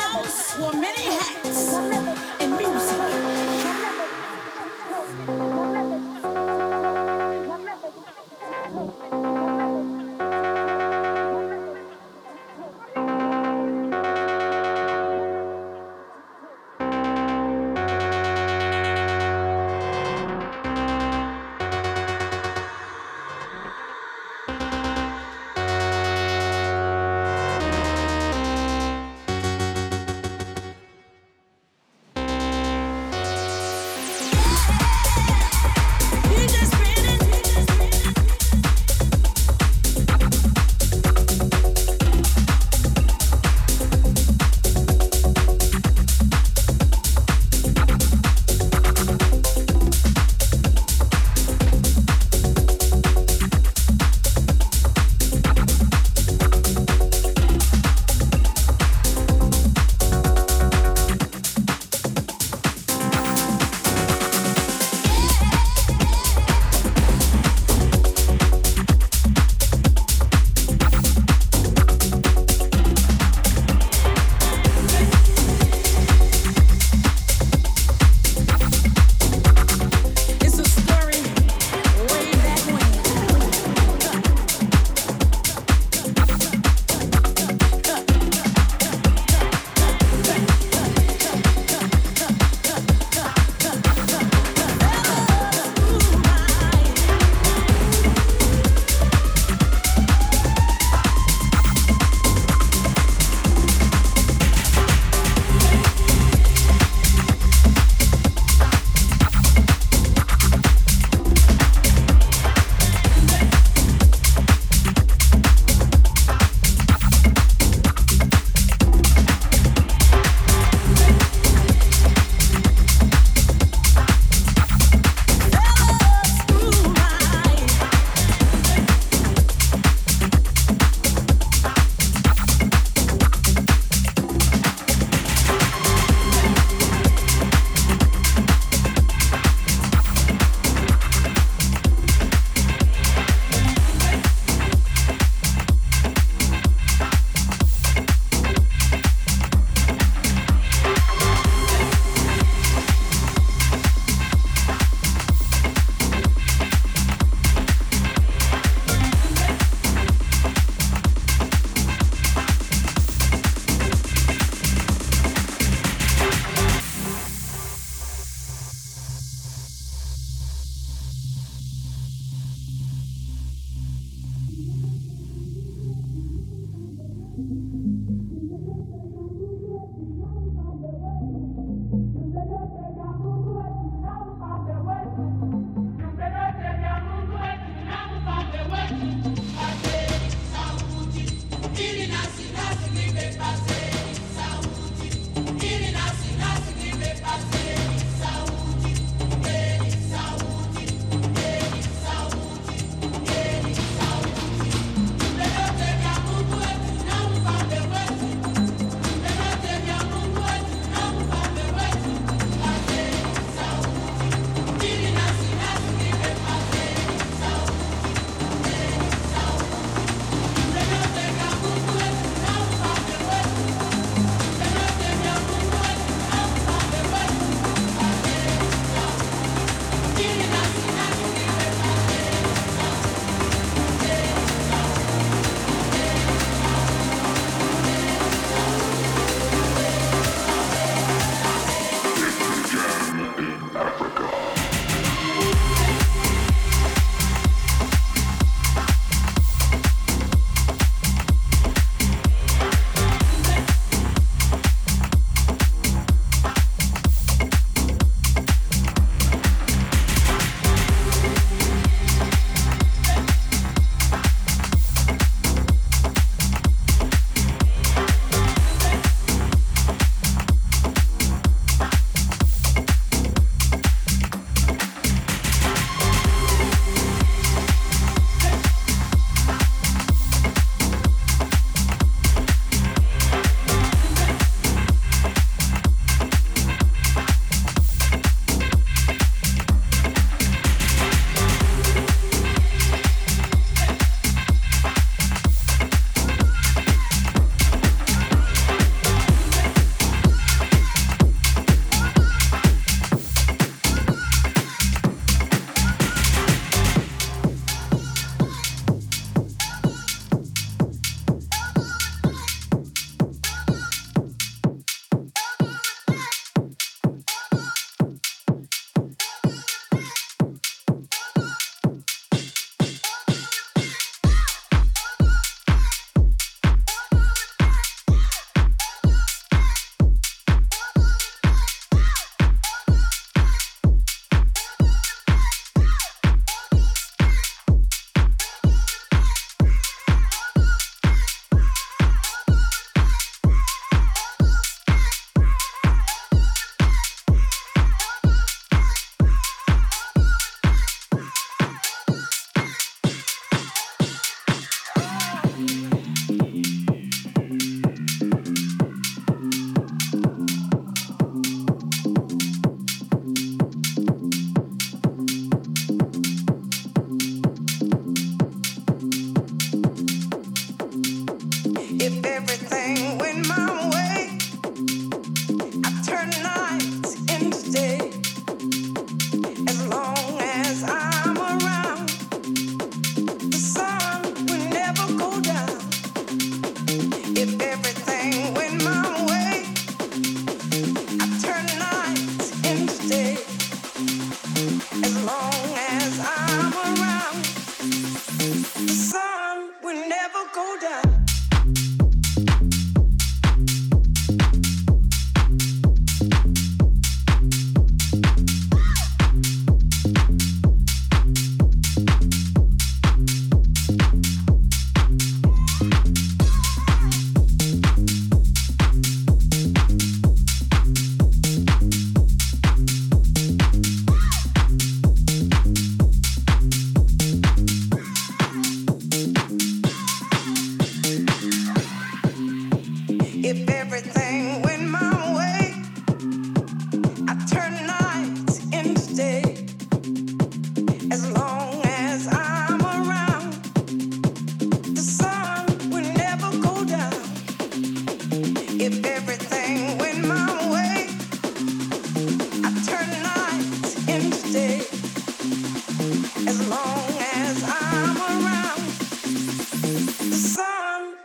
devils wore many hats.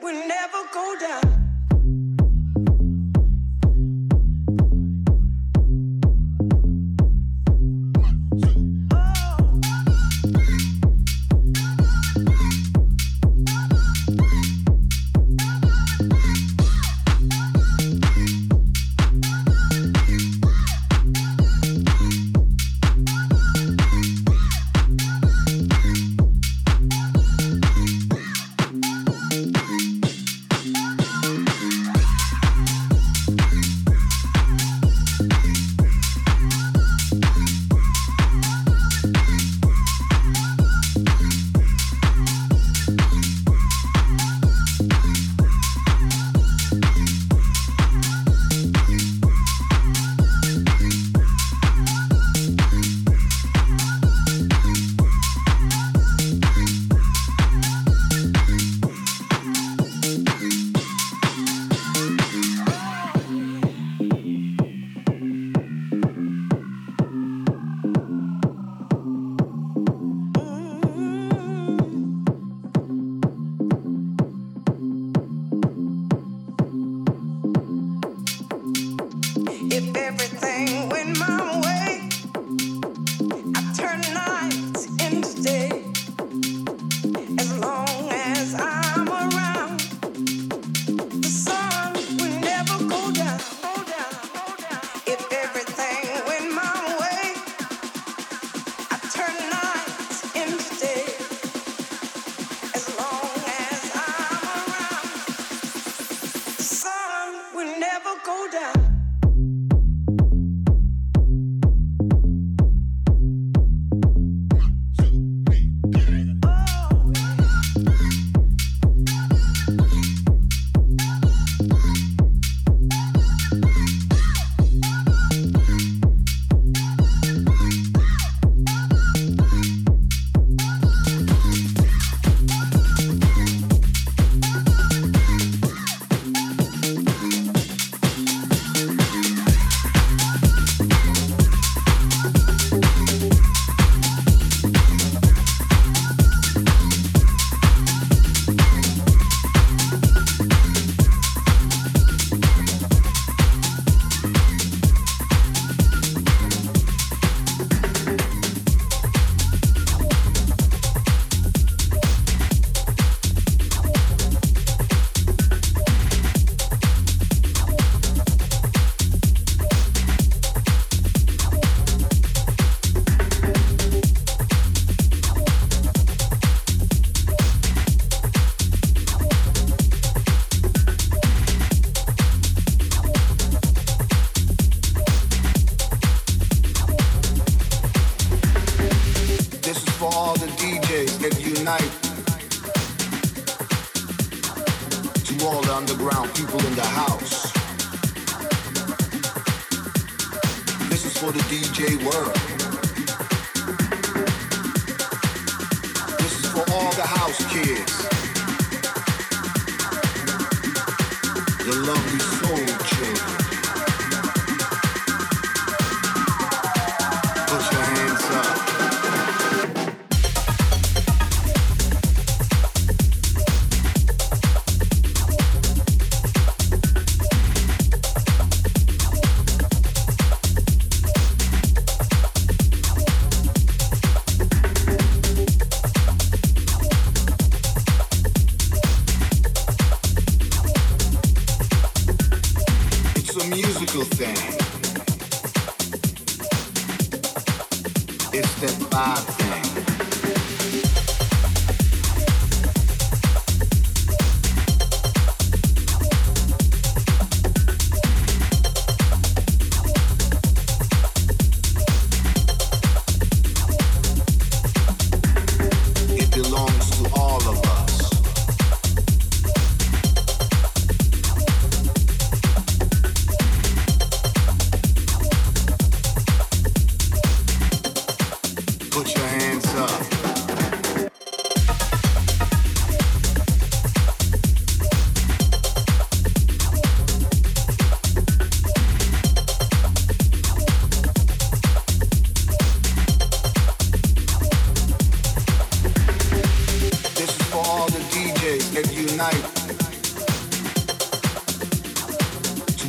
will never go down.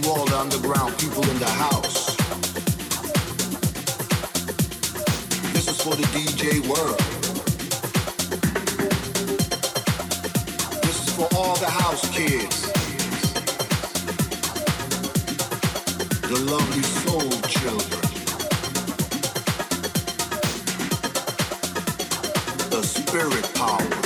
All the underground people in the house. This is for the DJ world. This is for all the house kids. The lovely soul children. The spirit power.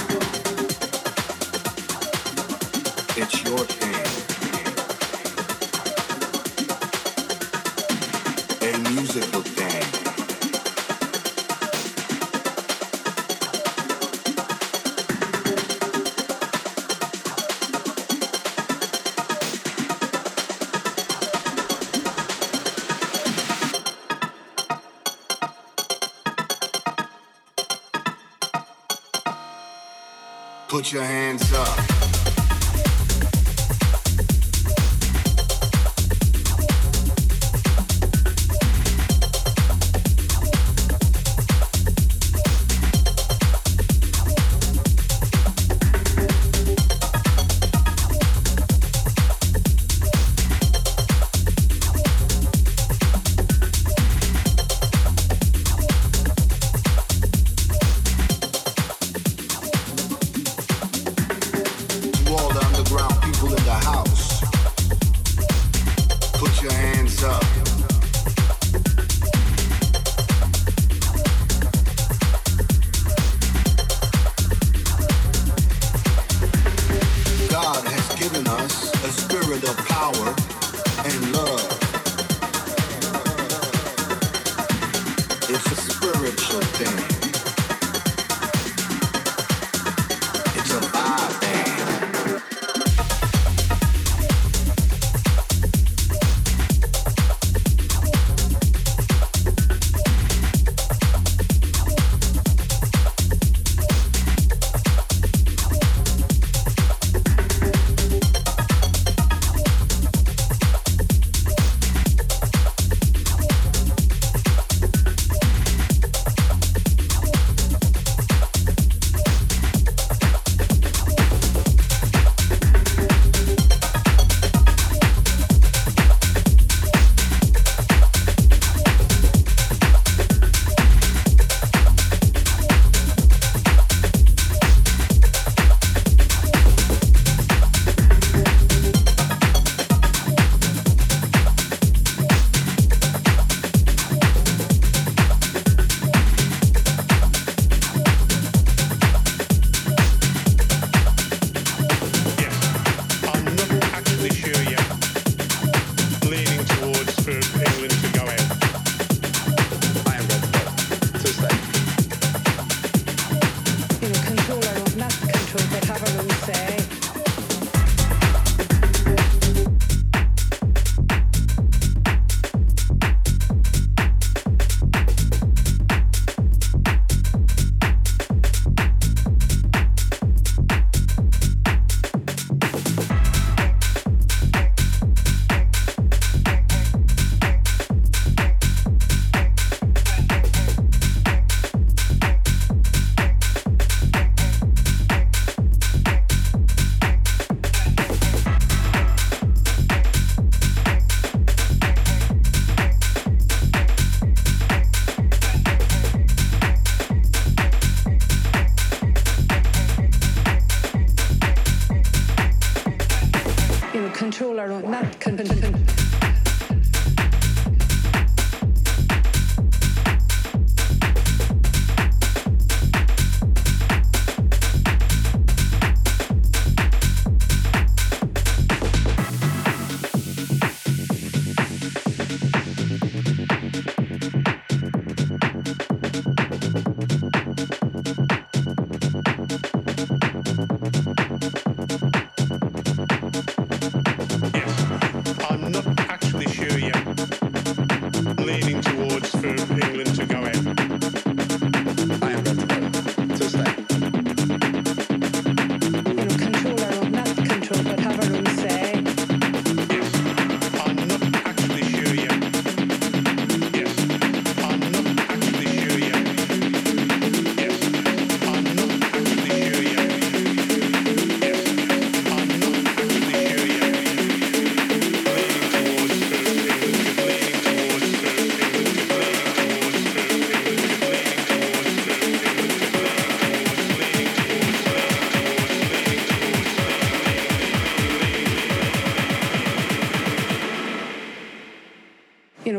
your hands up.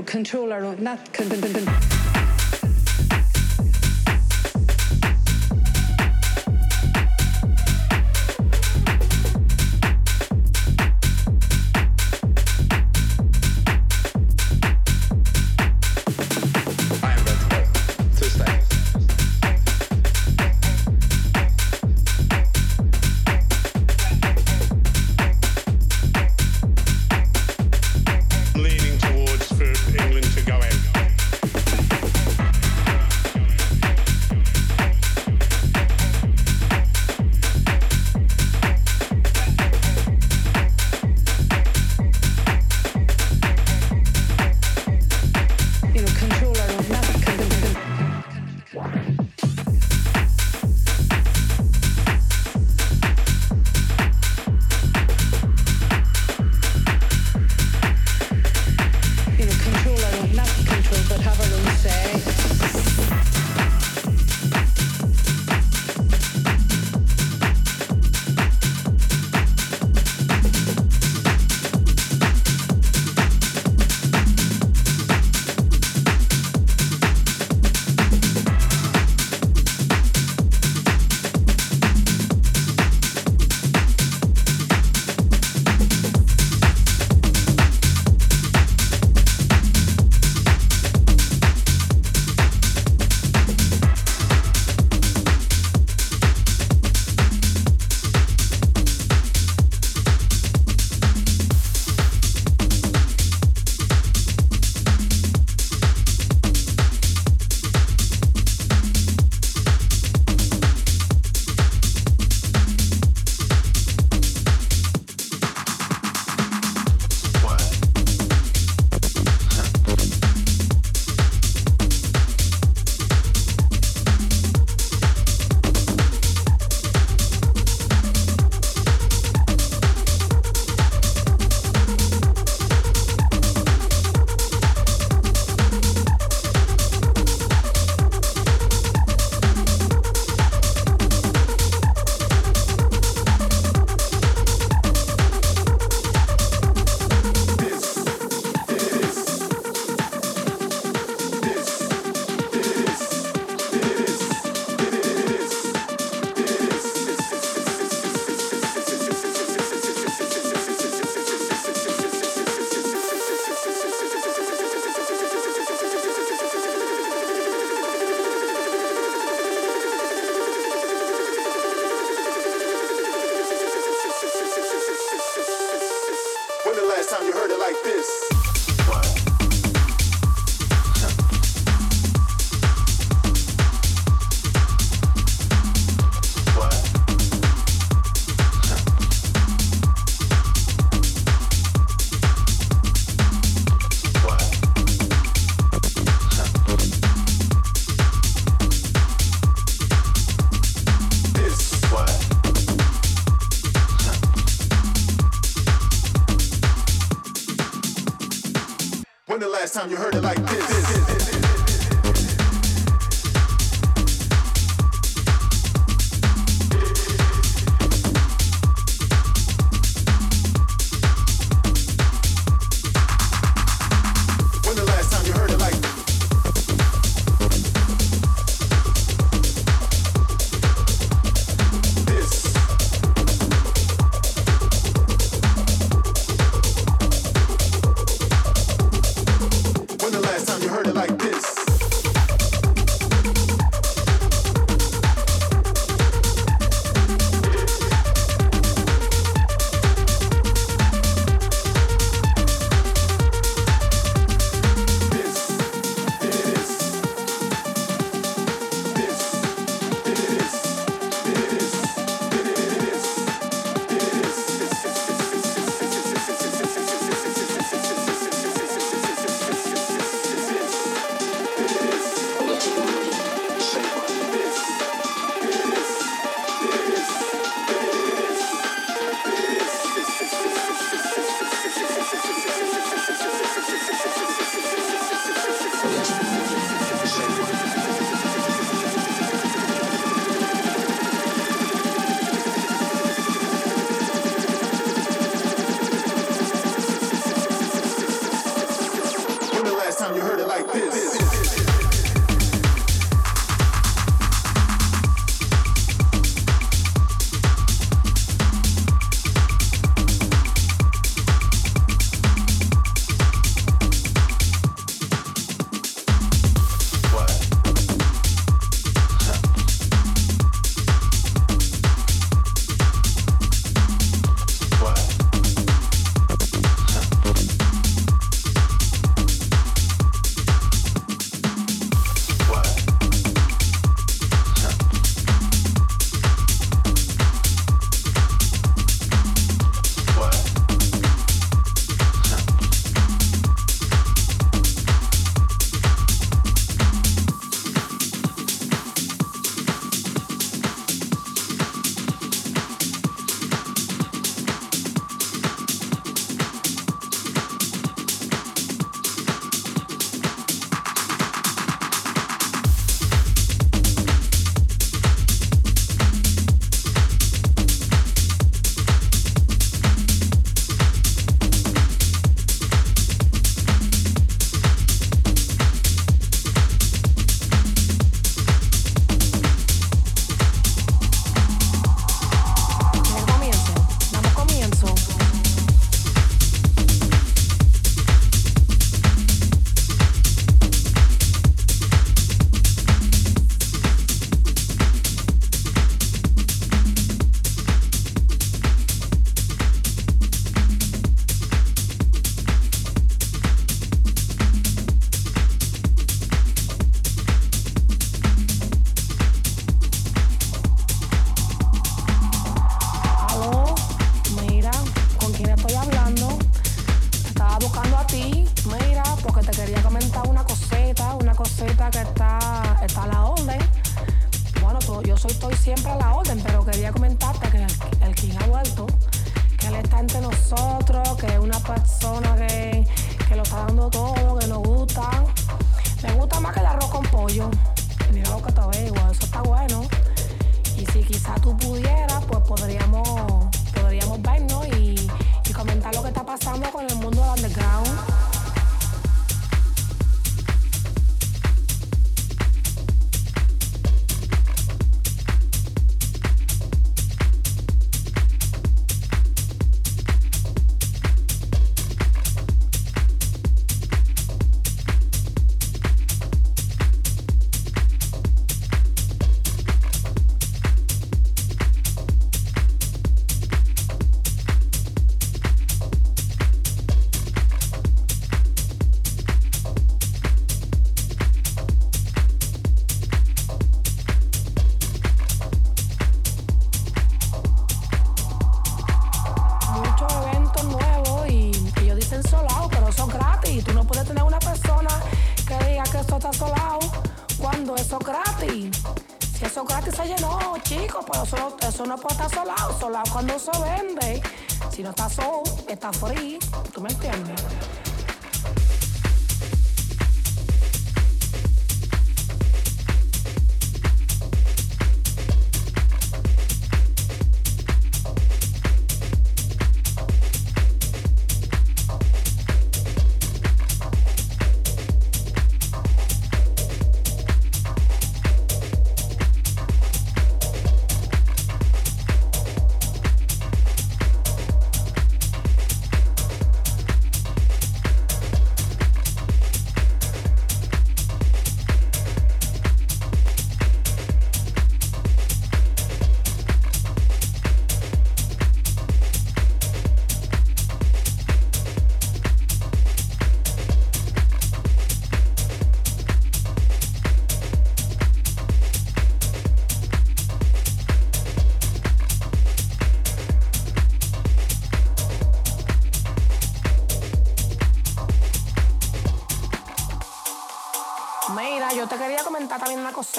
Know, control our own, not. Con-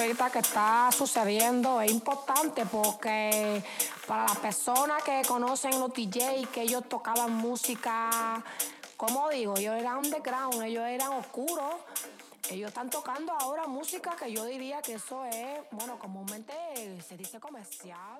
ahorita que está sucediendo es importante porque para las personas que conocen los DJ, que ellos tocaban música, como digo, ellos eran underground, ellos eran oscuros. Ellos están tocando ahora música que yo diría que eso es, bueno, comúnmente se dice comercial.